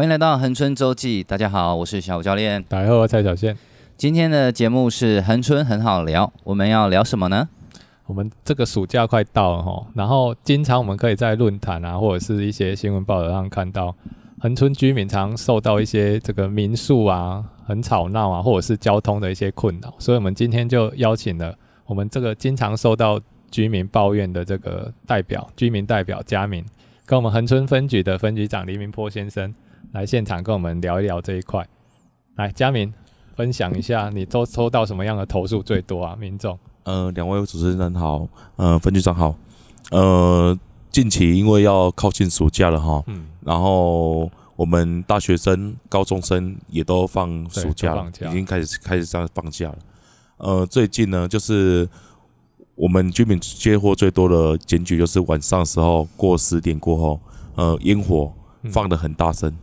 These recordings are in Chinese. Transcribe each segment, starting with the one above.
欢迎来到恒春周记，大家好，我是小五教练，大家好，我蔡小宪。今天的节目是恒春很好聊，我们要聊什么呢？我们这个暑假快到了哈，然后经常我们可以在论坛啊，或者是一些新闻报道上看到，恒春居民常受到一些这个民宿啊很吵闹啊，或者是交通的一些困扰，所以我们今天就邀请了我们这个经常受到居民抱怨的这个代表，居民代表嘉明，跟我们恒春分局的分局长黎明波先生。来现场跟我们聊一聊这一块。来，佳明分享一下，你都收到什么样的投诉最多啊？民众？呃，两位主持人好，呃，分局长好。呃，近期因为要靠近暑假了哈，嗯，然后我们大学生、高中生也都放暑假了，已经开始开始这样放假了。呃，最近呢，就是我们居民接获最多的检举，就是晚上的时候过十点过后，呃，烟火放的很大声。嗯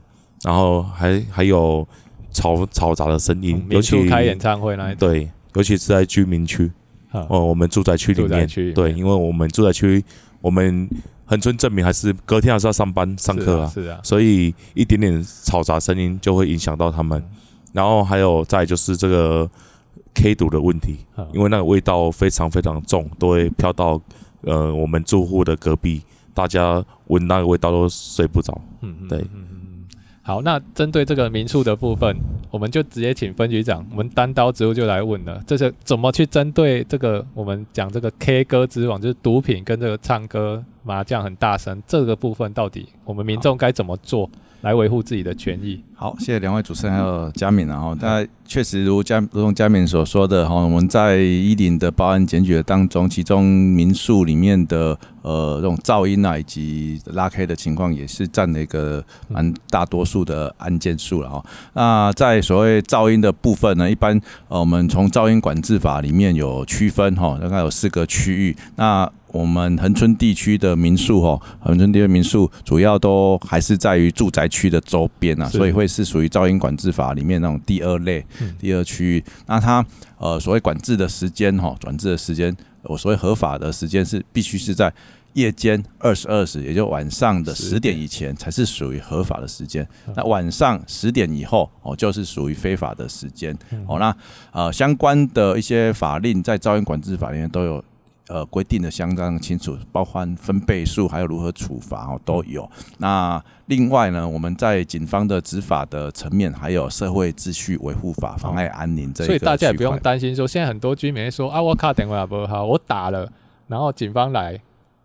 然后还还有嘈嘈杂的声音，尤其开演唱会那一对，尤其是在居民区哦，我们住宅区里面，对，因为我们住宅区，我们恒春证明还是隔天还是要上班上课啊，是啊，所以一点点嘈杂声音就会影响到他们。然后还有再就是这个 K 毒的问题，因为那个味道非常非常重，都会飘到呃我们住户的隔壁，大家闻那个味道都睡不着。嗯，对。好，那针对这个民宿的部分，我们就直接请分局长，我们单刀直入就来问了，这是怎么去针对这个我们讲这个 K 歌之王，就是毒品跟这个唱歌麻将很大声这个部分，到底我们民众该怎么做？来维护自己的权益。好，谢谢两位主持人还有佳明，然后大家确实如佳如同佳敏所说的哈，我们在一零的报案检举当中，其中民宿里面的呃这种噪音啊以及拉黑的情况，也是占了一个蛮大多数的案件数了哈。那在所谓噪音的部分呢，一般呃我们从噪音管制法里面有区分哈，大概有四个区域。那我们恒春地区的民宿哈，恒春地区民宿主要都还是在于住宅区的周边啊，所以会是属于噪音管制法里面那种第二类、第二区域。那它呃所谓管制的时间哈，管制的时间，我所谓合法的时间是必须是在夜间二十二时，也就晚上的十点以前才是属于合法的时间。那晚上十点以后哦，就是属于非法的时间。哦，那呃相关的一些法令在噪音管制法里面都有。呃，规定的相当清楚，包括分贝数，还有如何处罚哦，都有。那另外呢，我们在警方的执法的层面，还有社会秩序维护法，妨碍安宁这一块。所以大家也不用担心说，现在很多居民说啊，我卡电话不好，我打了，然后警方来。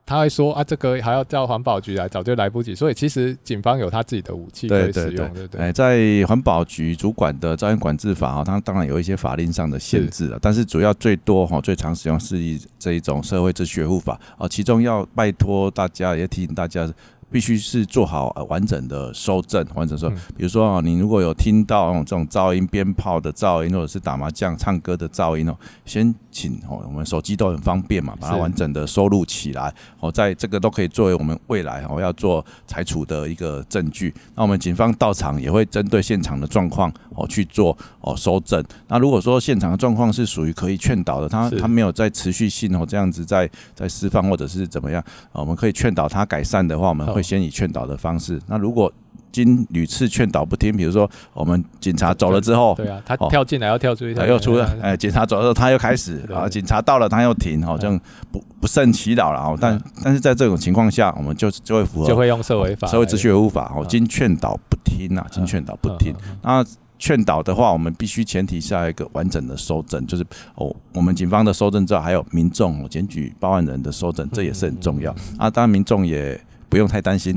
他会说啊，这个还要叫环保局来，早就来不及。所以其实警方有他自己的武器可以使用，对对对。哎，在环保局主管的噪音管制法啊，它当然有一些法令上的限制了，但是主要最多哈，最常使用是一这一种社会秩序维护法啊，其中要拜托大家，也提醒大家。必须是做好完整的收证，完整说，比如说啊，你如果有听到这种噪音、鞭炮的噪音，或者是打麻将、唱歌的噪音哦，先请哦，我们手机都很方便嘛，把它完整的收录起来，哦，在这个都可以作为我们未来哦要做裁处的一个证据。那我们警方到场也会针对现场的状况哦去做哦收证。那如果说现场的状况是属于可以劝导的，他他没有在持续性哦这样子在在释放或者是怎么样，我们可以劝导他改善的话，我们会。先以劝导的方式，那如果经屡次劝导不听，比如说我们警察走了之后，对啊，他跳进来要跳出去，他又出了，哎，警察走了之后他又开始，啊，警察到了他又停，好，这样不不胜其扰了啊。但但是在这种情况下，我们就就会符合，就会用社会法、社会秩序维护法，哦，经劝导不听啊，经劝导不听。那劝导的话，我们必须前提下一个完整的收证，就是哦，我们警方的收证之后，还有民众检举报案人的收证，这也是很重要啊。当然，民众也不用太担心。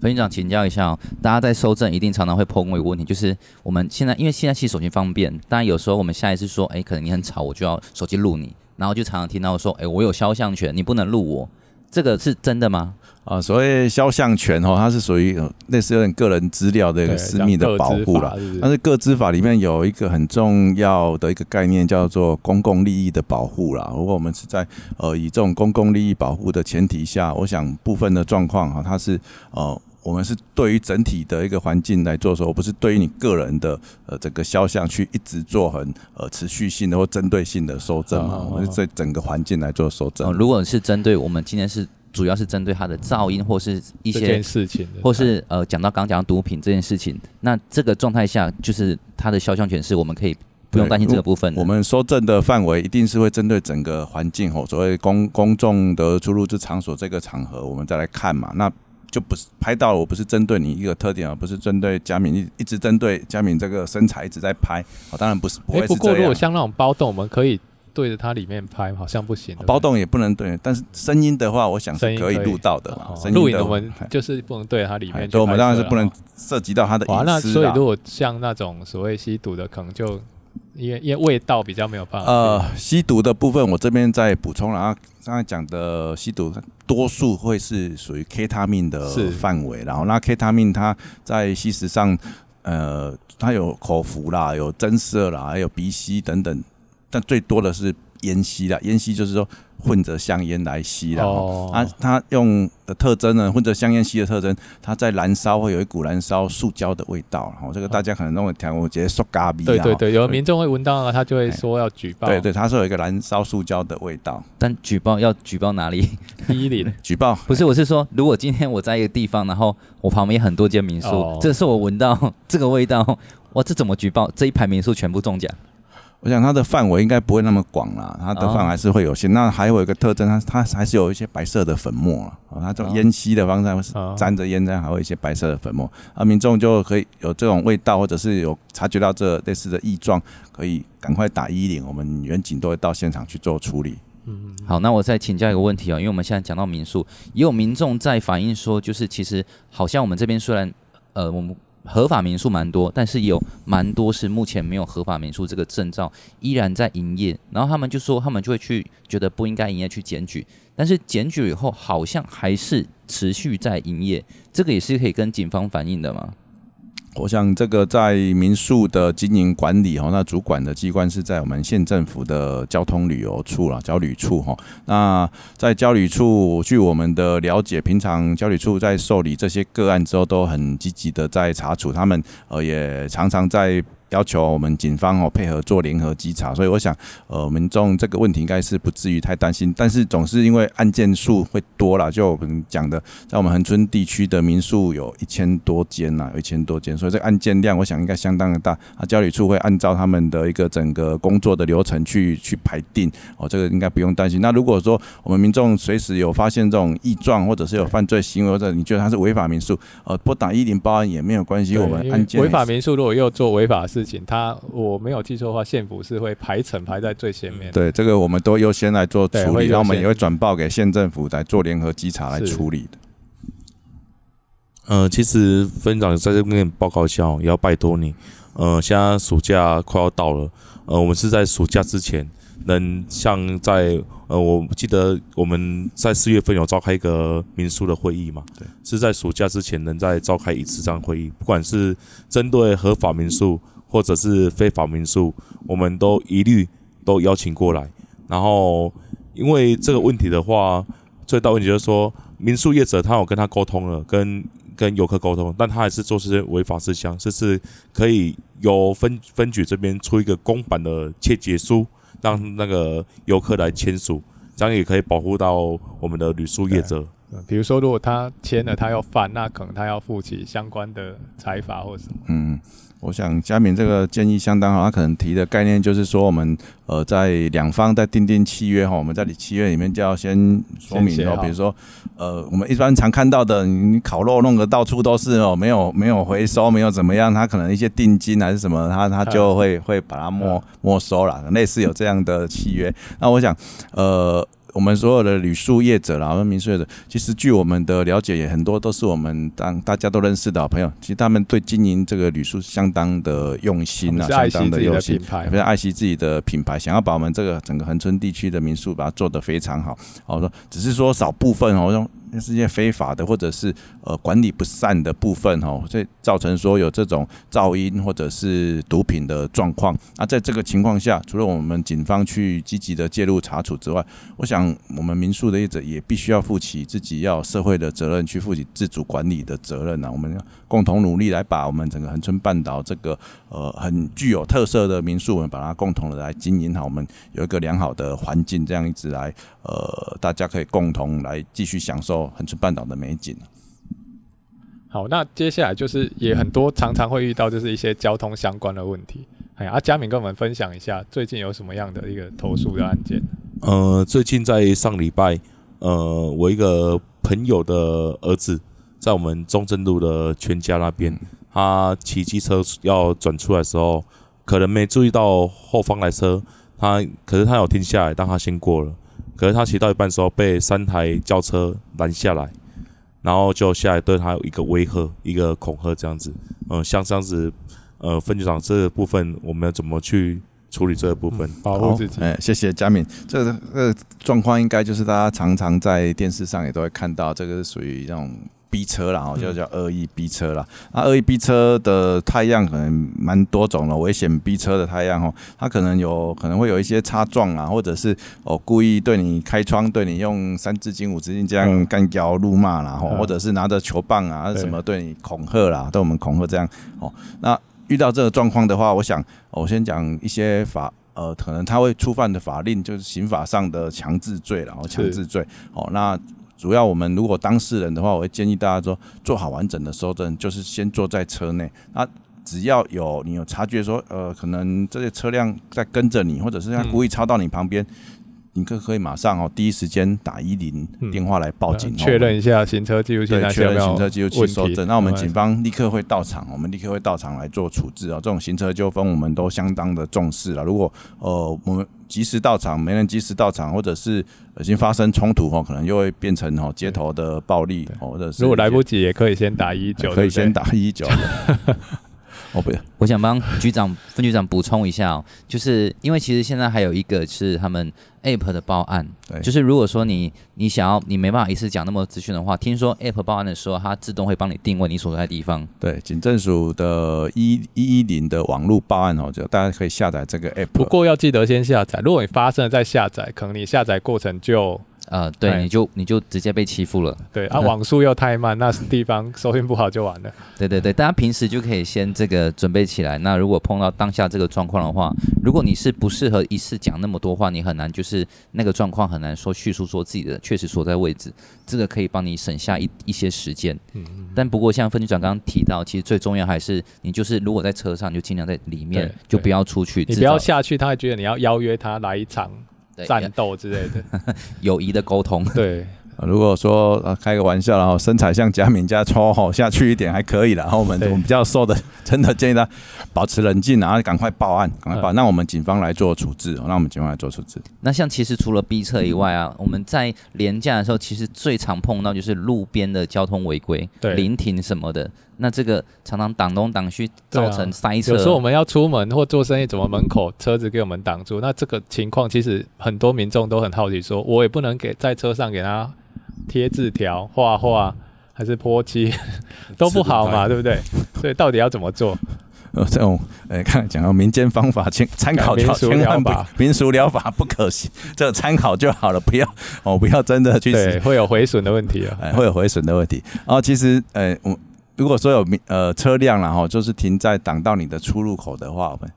分局长请教一下哦，大家在收证一定常常会碰过一个问题，就是我们现在因为现在其实手机方便，当然有时候我们下一次说，哎，可能你很吵，我就要手机录你，然后就常常听到说，哎，我有肖像权，你不能录我，这个是真的吗？啊，所谓肖像权哦，它是属于类似有点个人资料的一个私密的保护啦。但是个资法里面有一个很重要的一个概念，叫做公共利益的保护啦。如果我们是在呃以这种公共利益保护的前提下，我想部分的状况哈，它是呃。我们是对于整体的一个环境来做的时候，不是对于你个人的呃整个肖像去一直做很呃持续性的或针对性的收证嘛？我们是对整个环境来做搜证。如果是针对我们今天是主要是针对它的噪音或是一些事情，或是呃讲到刚讲到毒品这件事情，那这个状态下就是它的肖像权是我们可以不用担心这个部分。我们搜证的范围一定是会针对整个环境吼，所谓公公众的出入之场所这个场合，我们再来看嘛。那就不是拍到了，我不是针对你一个特点，而不是针对佳敏一一直针对佳敏这个身材一直在拍。好，当然不是，不会是这样。不过如果像那种包栋，我们可以对着它里面拍，好像不行。包栋也不能对，但是声音的话，我想是可以录到的嘛。录影我们就是不能对着它里面，所以我们当然是不能涉及到它的隐私。那所以如果像那种所谓吸毒的，可能就。因为因为味道比较没有办法。呃，吸毒的部分我这边再补充了啊，刚才讲的吸毒多数会是属于 K 他命的范围，然后那 K 他命它在吸食上，呃，它有口服啦，有增色啦，还有鼻吸等等，但最多的是烟吸啦，烟吸就是说。混着香烟来吸的，哦，啊它用的特征呢，混着香烟吸的特征，它在燃烧会有一股燃烧塑胶的味道，然后这个大家可能都会调，我觉得塑咖逼。对对对，有民众会闻到了，他就会说要举报。对对，他是有一个燃烧塑胶的味道，但举报要举报哪里？一零 举报不是，我是说，如果今天我在一个地方，然后我旁边很多间民宿，哦，这是我闻到这个味道，哇，这怎么举报？这一排民宿全部中奖。我想它的范围应该不会那么广啦，它的范围还是会有限。那还有一个特征，它它还是有一些白色的粉末啊，它这种烟吸的方式沾着烟，这样还会有一些白色的粉末，啊，民众就可以有这种味道，或者是有察觉到这类似的异状，可以赶快打一零，我们远警都会到现场去做处理。嗯，好，那我再请教一个问题哦，因为我们现在讲到民宿，也有民众在反映说，就是其实好像我们这边虽然呃我们。合法民宿蛮多，但是有蛮多是目前没有合法民宿这个证照，依然在营业。然后他们就说，他们就会去觉得不应该营业去检举，但是检举以后好像还是持续在营业，这个也是可以跟警方反映的吗？我想这个在民宿的经营管理哈，那主管的机关是在我们县政府的交通旅游处啦，交旅处哈。那在交旅处，据我们的了解，平常交旅处在受理这些个案之后，都很积极的在查处，他们呃也常常在。要求我们警方哦配合做联合稽查，所以我想，呃，民众这个问题应该是不至于太担心，但是总是因为案件数会多了，就我们讲的，在我们恒春地区的民宿有一千多间呐，有一千多间，所以这个案件量我想应该相当的大。啊，交旅处会按照他们的一个整个工作的流程去去排定，哦，这个应该不用担心。那如果说我们民众随时有发现这种异状，或者是有犯罪行为，或者你觉得他是违法民宿，呃，拨打一零报案也没有关系。我们案件违法民宿如果又做违法事情，他我没有记错的话，县府是会排程排在最前面。对，这个我们都优先来做处理，然后我们也会转报给县政府来做联合稽查来处理的。呃，其实分长在这边报告一下，也要拜托你。呃，现在暑假快要到了，呃，我们是在暑假之前能像在呃，我记得我们在四月份有召开一个民宿的会议嘛？对，是在暑假之前能再召开一次这样会议，不管是针对合法民宿。或者是非法民宿，我们都一律都邀请过来。然后，因为这个问题的话，最大问题就是说，民宿业者他有跟他沟通了，跟跟游客沟通，但他还是做这些违法事项，就是可以由分分局这边出一个公版的切结书，让那个游客来签署，这样也可以保护到我们的旅宿业者。比如说，如果他签了，他要犯，那可能他要负起相关的财罚或什么。嗯。我想佳敏这个建议相当好，他可能提的概念就是说，我们呃在两方在订定契约哈，我们在契约里面就要先说明哦，比如说呃我们一般常看到的，你烤肉弄得到处都是哦，没有没有回收，没有怎么样，他可能一些定金还是什么，他他就会会把它没没收了，类似有这样的契约。那我想呃。我们所有的旅宿业者啦，我们民宿业者，其实据我们的了解，也很多都是我们当大家都认识的好朋友。其实他们对经营这个旅宿相当的用心啊，相当的用心，非常爱惜自己的品牌，想要把我们这个整个恒春地区的民宿把它做得非常好。我说，只是说少部分哦，用。那是一些非法的，或者是呃管理不善的部分哈，所以造成说有这种噪音或者是毒品的状况。那在这个情况下，除了我们警方去积极的介入查处之外，我想我们民宿的业者也必须要负起自己要社会的责任，去负起自主管理的责任呐。我们共同努力来把我们整个恒春半岛这个呃很具有特色的民宿，我们把它共同的来经营好，我们有一个良好的环境，这样一直来。呃大家可以共同来继续享受恒春半岛的美景。好，那接下来就是也很多常常会遇到就是一些交通相关的问题。哎呀，阿佳敏跟我们分享一下最近有什么样的一个投诉的案件？呃，最近在上礼拜，呃，我一个朋友的儿子在我们中正路的全家那边，他骑机车要转出来的时候，可能没注意到后方来车，他可是他有停下来，但他先过了，可是他骑到一半的时候被三台轿车拦下来，然后就下来对他有一个威吓，一个恐吓这样子，嗯、呃，像这样子。呃，分局长，这个部分我们要怎么去处理这个部分？嗯、保护自己。哎，谢谢佳敏。这个这个状况应该就是大家常常在电视上也都会看到，这个是属于那种逼车啦，就叫恶意逼车啦。那恶意逼车的态样可能蛮多种了，危险逼车的态样哦，它可能有可能会有一些擦撞啊，或者是哦故意对你开窗，对你用三字经、五字经这样干嚼怒骂啦，或者是拿着球棒啊什么对你恐吓啦，对我们恐吓这样哦，那。遇到这个状况的话，我想我先讲一些法，呃，可能他会触犯的法令就是刑法上的强制罪，然后强制罪。哦，那主要我们如果当事人的话，我会建议大家说，做好完整的收证，就是先坐在车内。那只要有你有察觉说，呃，可能这些车辆在跟着你，或者是他故意超到你旁边。嗯你可可以马上哦，第一时间打一零电话来报警，确、嗯、认一下行车记录器，对，确认行车记录器收证。那我们警方立刻会到场，我们立刻会到场来做处置啊。这种行车纠纷我们都相当的重视了。如果呃我们及时到场，没人及时到场，或者是已经发生冲突哦，可能又会变成哦街头的暴力，或者是如果来不及也可以先打一九，可以先打一九。哦，不，我想帮局长、分局长补充一下哦，就是因为其实现在还有一个是他们 App 的报案，对，就是如果说你你想要你没办法一次讲那么多资讯的话，听说 App 报案的时候，它自动会帮你定位你所在的地方。对，警政署的一一一零的网络报案哦，就大家可以下载这个 App，不过要记得先下载，如果你发生了再下载，可能你下载过程就。呃，对，你就你就直接被欺负了。对啊，网速又太慢，那地方收讯不好就完了。对对对，大家平时就可以先这个准备起来。那如果碰到当下这个状况的话，如果你是不适合一次讲那么多话，你很难就是那个状况很难说叙述说自己的确实所在位置，这个可以帮你省下一一些时间。嗯嗯。但不过像分局长刚刚提到，其实最重要还是你就是如果在车上，就尽量在里面，就不要出去。你不要下去，他会觉得你要邀约他来一场。战斗之类的，友谊的沟通。对，如果说呃开个玩笑，然后身材像贾敏家超好下去一点还可以了。然 后我们我们比较瘦的，真的建议他保持冷静，然后赶快报案，赶快报案，让我们警方来做处置。让我们警方来做处置。那像其实除了逼车以外啊，我们在廉价的时候，其实最常碰到就是路边的交通违规、临停什么的。那这个常常挡东挡西，造成塞车。有时候我们要出门或做生意，怎么门口车子给我们挡住？那这个情况其实很多民众都很好奇，说我也不能给在车上给他贴字条、画画，还是泼漆，都不好嘛，对不对？所以到底要怎么做？呃，这种呃，看讲到民间方法，请参考就好，千万不民俗疗法不可行，这个参考就好了，不要哦，不要真的去对，会有毁损的问题啊，会有毁损的问题。然后其实呃，我。如果说有呃车辆然后就是停在挡到你的出入口的话，我们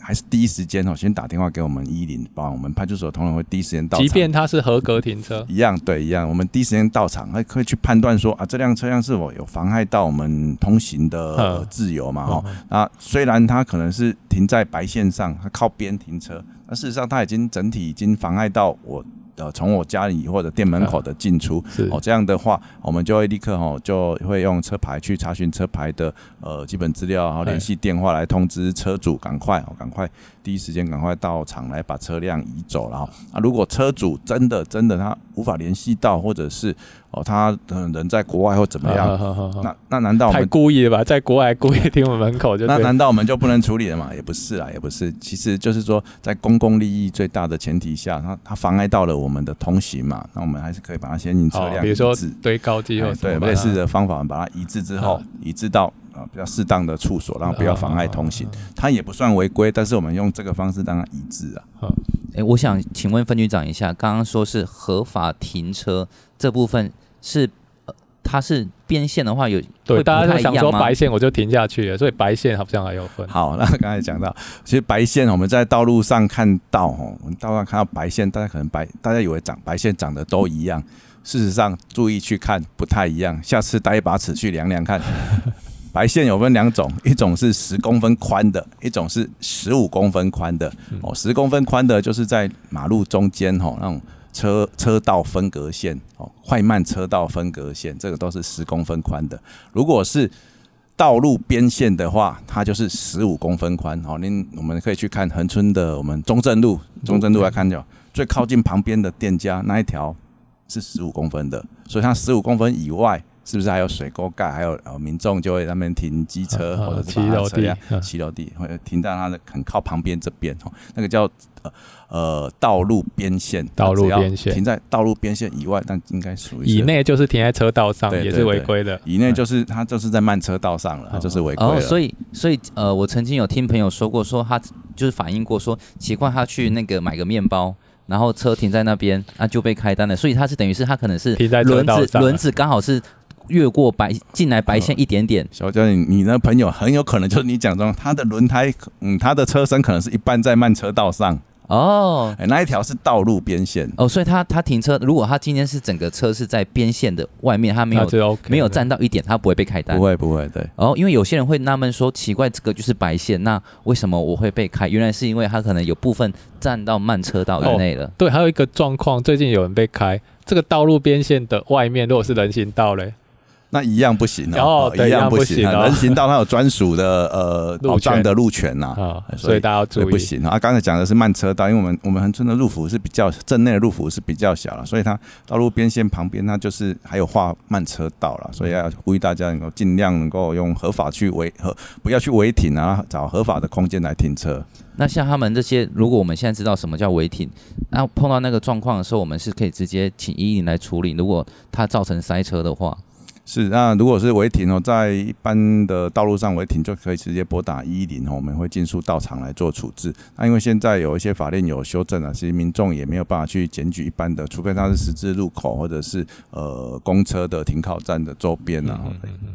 还是第一时间哦，先打电话给我们一零，帮我们派出所同仁会第一时间到场。即便它是合格停车，一样对一样，我们第一时间到场，还可以去判断说啊，这辆车辆是否有妨害到我们通行的自由嘛？哈，那虽然它可能是停在白线上，它靠边停车，那事实上它已经整体已经妨碍到我。呃，从我家里或者店门口的进出，哦，这样的话，我们就会立刻哦，就会用车牌去查询车牌的呃基本资料，然后联系电话来通知车主，赶快哦，赶快第一时间赶快到场来把车辆移走。然后啊，如果车主真的真的他无法联系到，或者是哦，他人在国外或怎么样？好好好好，那那难道我们太故意了吧？在国外故意停我们门口就？那难道我们就不能处理了吗？也不是啊，也不是。其实就是说，在公共利益最大的前提下，他他妨碍到了我们的通行嘛，那我们还是可以把它先行车辆，比如说堆高机或对类似的方法，把它移置之后，移置到啊比较适当的处所，然后不要妨碍通行。它也不算违规，但是我们用这个方式让它一致啊。哎、欸，我想请问分局长一下，刚刚说是合法停车这部分是。它是边线的话有对，大家就想说白线我就停下去了，所以白线好像还有分。好，那刚才讲到，其实白线我们在道路上看到哦，我们道路上看到白线，大家可能白，大家以为长白线长得都一样，事实上注意去看不太一样，下次带一把尺去量量看。白线有分两种，一种是十公分宽的，一种是十五公分宽的。哦，十公分宽的就是在马路中间吼，那种车车道分隔线哦，快慢车道分隔线，这个都是十公分宽的。如果是道路边线的话，它就是十五公分宽。哦，您我们可以去看恒春的我们中正路，中正路来看就最靠近旁边的店家那一条是十五公分的，所以它十五公分以外。是不是还有水沟盖？还有呃，民众就会在那边停机车或者是骑楼地，骑楼地或者停在它的很靠旁边这边哦。那个叫呃呃道路边线，道路边线停在道路边线以外，但应该属于以内就是停在车道上，也是违规的。以内就是它就是在慢车道上了，它就是违规了。哦，所以所以呃，我曾经有听朋友说过，说他就是反映过说，奇怪他去那个买个面包。然后车停在那边，啊就被开单了，所以他是等于是他可能是轮子轮子刚好是越过白进来白线一点点。小嘉，你你那朋友很有可能就是你讲中，他的轮胎，嗯，他的车身可能是一半在慢车道上。哦，哎，那一条是道路边线哦，所以他他停车，如果他今天是整个车是在边线的外面，他没有、OK、没有占到一点，他不会被开单。不会不会，对。哦，因为有些人会纳闷说，奇怪，这个就是白线，那为什么我会被开？原来是因为他可能有部分占到慢车道以内了。对，还有一个状况，最近有人被开，这个道路边线的外面，如果是人行道嘞。那一样不行哦，一样不行啊！人行道它有专属的呃保障的路权呐，所以大家要注意不行啊。刚才讲的是慢车道，因为我们我们恒春的路幅是比较镇内的路幅是比较小了，所以它道路边线旁边它就是还有画慢车道了，所以要呼吁大家能够尽量能够用合法去违和，不要去违停啊，找合法的空间来停车。那像他们这些，如果我们现在知道什么叫违停，那碰到那个状况的时候，我们是可以直接请一一零来处理。如果它造成塞车的话。是，那如果是违停哦，在一般的道路上违停，就可以直接拨打一一零哦，我们会尽速到场来做处置。那因为现在有一些法令有修正啊，其实民众也没有办法去检举一般的，除非他是十字路口或者是呃公车的停靠站的周边啊。嗯嗯嗯。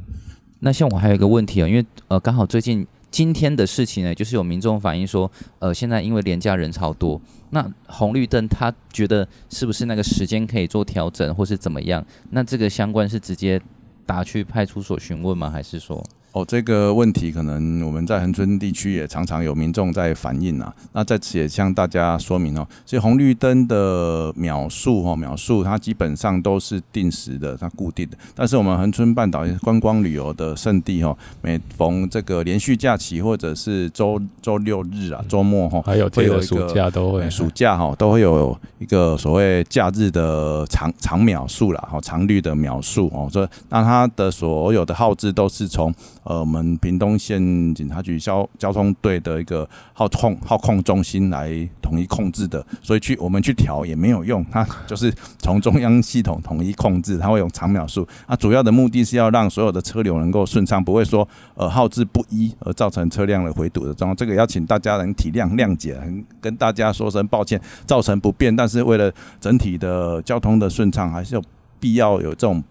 那像我还有一个问题啊，因为呃刚好最近今天的事情呢，就是有民众反映说，呃现在因为廉价人潮多，那红绿灯他觉得是不是那个时间可以做调整，或是怎么样？那这个相关是直接。打去派出所询问吗？还是说？哦，这个问题可能我们在恒春地区也常常有民众在反映啊。那在此也向大家说明哦，所以红绿灯的秒数哦，秒数它基本上都是定时的，它固定的。但是我们恒春半岛观光旅游的圣地哦，每逢这个连续假期或者是周周六日啊、周末哈，还有这个暑假都会暑假哈都会有一个所谓假日的长长秒数啦，哈，长绿的秒数哦，所以那它的所有的耗资都是从。呃，我们屏东县警察局交交通队的一个号控号控中心来统一控制的，所以去我们去调也没有用，它就是从中央系统统一控制，它会用长秒数。那主要的目的是要让所有的车流能够顺畅，不会说呃号志不一而造成车辆的回堵的状况。这个要请大家能体谅谅解，跟大家说声抱歉，造成不便。但是为了整体的交通的顺畅，还是有必要有这种。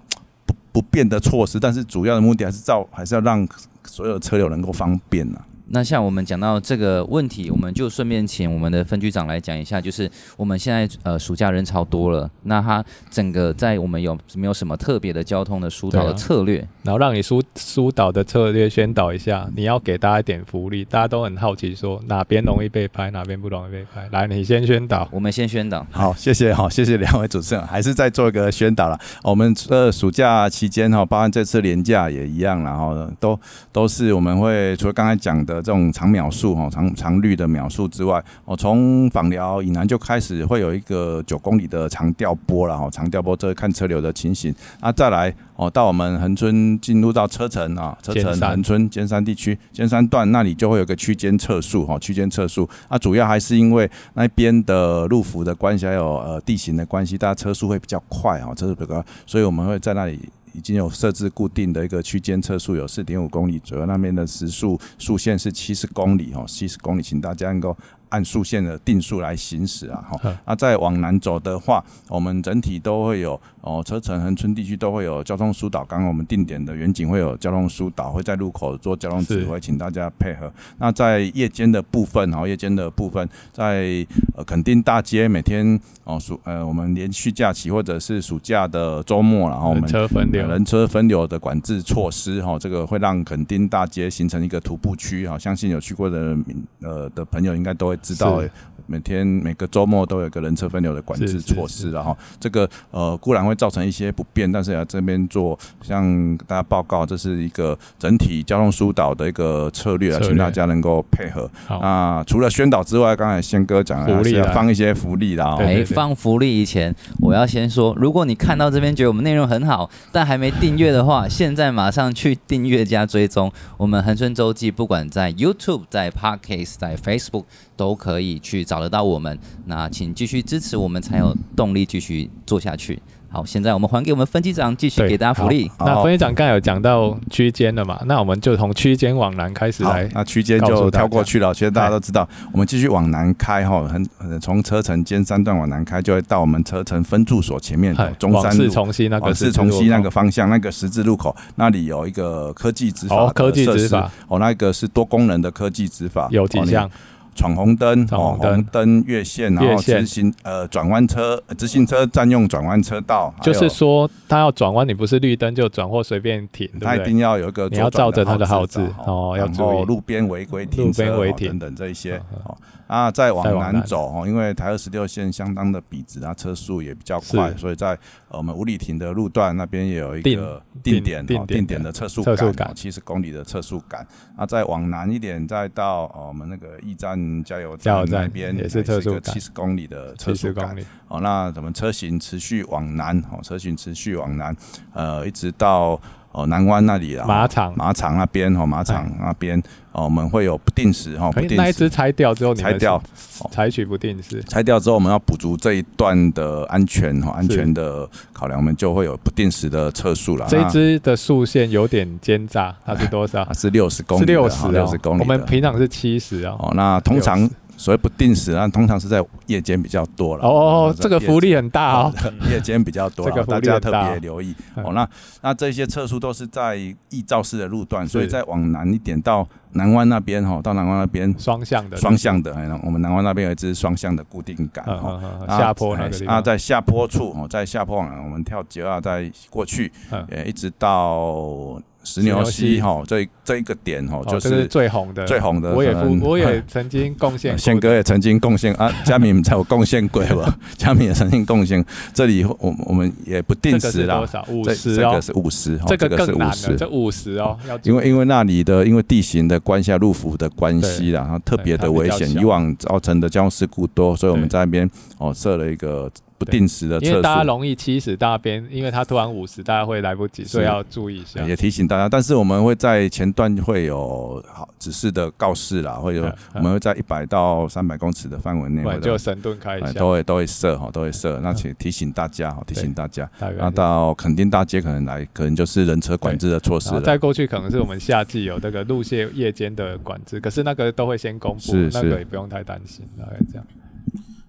不变的措施，但是主要的目的还是造，还是要让所有车流能够方便呢、啊。那像我们讲到这个问题，我们就顺便请我们的分局长来讲一下，就是我们现在呃暑假人潮多了，那他整个在我们有没有什么特别的交通的疏导的策略？啊、然后让你疏疏导的策略宣导一下，你要给大家一点福利，大家都很好奇说哪边容易被拍，哪边不容易被拍。来，你先宣导，我们先宣导。好，谢谢好，谢谢两位主持人，还是再做一个宣导了。我们呃暑假期间哈，包含这次年假也一样，然后都都是我们会除了刚才讲的。这种长秒数哈，长长绿的秒数之外，哦，从访寮以南就开始会有一个九公里的长调拨了哈，长调拨这看车流的情形。那再来哦，到我们恒春进入到车城啊，车城恒春尖山地区尖山段那里就会有个区间测速哈，区间测速。那主要还是因为那边的路幅的关系，还有呃地形的关系，大家车速会比较快哈，车速比较快，所以我们会在那里。已经有设置固定的一个区间测速，有四点五公里左右，那边的时速速限是七十公里哦，七十公里，请大家能够按速限的定速来行驶啊哈。那再往南走的话，我们整体都会有哦，车城恒春地区都会有交通疏导。刚刚我们定点的远景会有交通疏导，会在路口做交通指挥，请大家配合。那在夜间的部分，哈，夜间的部分，在呃垦丁大街每天哦暑呃我们连续假期或者是暑假的周末，然后我们人车分流，人车分流的管制措施，哈，这个会让垦丁大街形成一个徒步区，哈，相信有去过的呃的朋友应该都会知道。每天每个周末都有个人车分流的管制措施，然后这个呃固然会造成一些不便，但是要这边做向大家报告，这是一个整体交通疏导的一个策略啊，请大家能够配合。那，除了宣导之外，刚才宪哥讲的是要放一些福利啦。哎，放福利以前，我要先说，如果你看到这边觉得我们内容很好，但还没订阅的话，现在马上去订阅加追踪我们恒春周记，不管在 YouTube、在 Podcast、在 Facebook 都可以去找。得到我们，那请继续支持我们，才有动力继续做下去。好，现在我们还给我们分机长继续给大家福利。那分机长刚才有讲到区间了嘛？那我们就从区间往南开始来。那区间就跳过去了。其实大家都知道，我们继续往南开哈，很从车城尖三段往南开，就会到我们车城分驻所前面中山路。往四重溪那个四重溪那个方向那个十字路口，那里有一个科技执法科技执法哦，那个是多功能的科技执法，有几项。闯红灯，哦，红灯越线，然后直行呃转弯车，直行车占用转弯车道，就是说他要转弯，你不是绿灯就转或随便停，他一定要有一个你要照着他的号志哦，要注意。路边违规停车等等这一些哦。啊，再往南走哦，因为台二十六线相当的笔直，啊，车速也比较快，所以在我们五里亭的路段那边也有一个定点定定点的测速杆，七十公里的测速杆。啊，再往南一点，再到我们那个驿站加油站那边也是测速七十公里的测速杆。哦，那咱们车型持续往南，哦，车型持续往南，呃，一直到。哦，南湾那里啊，马场马场那边哦，马场那边哦，我们会有不定时哈，不定时那一只拆掉之后，拆掉，采取不定时，拆掉之后，我们要补足这一段的安全哈，安全的考量，我们就会有不定时的测速了。这一支的速限有点奸诈，它是多少？是六十公里，六十六十公里。我们平常是七十啊。哦，那通常。所谓不定时啊，通常是在夜间比较多了。哦哦，这个福利很大哦，夜间 比较多，大家特别留意。哦，那那这些测速都是在易肇式的路段，所以再往南一点到南湾那边哈，到南湾那边双向的，双向的，我们南湾那边有一支双向的固定杆哈。下坡那个啊，在下坡处哦，在下坡我们跳九二再过去，呃，一直到。石牛溪哈，这这一个点哈，就是最红的，最红的。我也我 也曾经贡献，宪哥也曾经贡献啊，佳明才有贡献过吧？佳明也曾经贡献。这里我我们也不定时啦，多少五十这个是五十，这个更难了，这五十哦。因为因为那里的因为地形的关系，路幅的关系啦，然后特别的危险，以往造成的交通事故多，所以我们在那边哦设了一个。不定时的因为大家容易七十大边，因为他突然五十，大家会来不及，所以要注意一下。也提醒大家，但是我们会在前段会有好指示的告示啦，会有我们会在一百到三百公尺的范围内，就神盾开一下，都会都会设哈，都会设。那请提醒大家哈，提醒大家。那到垦丁大街可能来，可能就是人车管制的措施了。再过去可能是我们夏季有这个路线夜间的管制，可是那个都会先公布，那个也不用太担心，大概这样。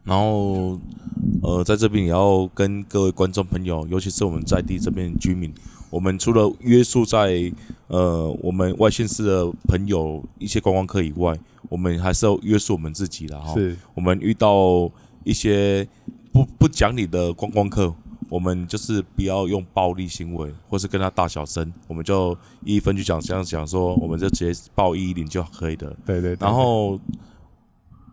然后，呃，在这边也要跟各位观众朋友，尤其是我们在地这边居民，我们除了约束在呃我们外县市的朋友一些观光客以外，我们还是要约束我们自己的哈。是。我们遇到一些不不讲理的观光客，我们就是不要用暴力行为，或是跟他大小声，我们就一分局讲这样讲说，我们就直接报一一零就可以的。对对，对。然后。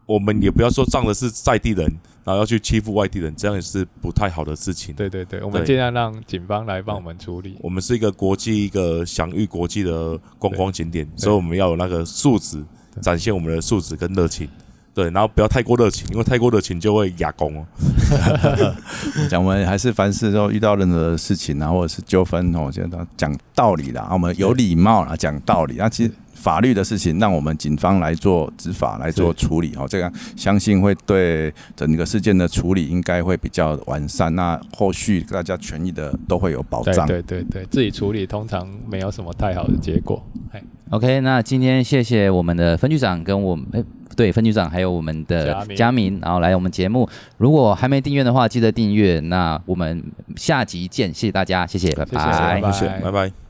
我们也不要说仗的是在地人，然后要去欺负外地人，这样也是不太好的事情。对对对，我们尽量让警方来帮我们处理。我们是一个国际、一个享誉国际的观光景点，所以我们要有那个素质，展现我们的素质跟热情。对，然后不要太过热情，因为太过热情就会哑公哦。讲我们还是凡事都遇到任何事情啊，或者是纠纷哦，我觉得讲道理啦，我们有礼貌啊，讲道理那，其实。法律的事情，让我们警方来做执法，来做处理。哦，这个相信会对整个事件的处理应该会比较完善。那后续大家权益的都会有保障。对对对，自己处理通常没有什么太好的结果。OK，那今天谢谢我们的分局长跟我们，哎，对分局长还有我们的佳明，然后来我们节目。如果还没订阅的话，记得订阅。那我们下集见，谢谢大家，谢谢，拜谢谢拜拜谢谢，拜拜。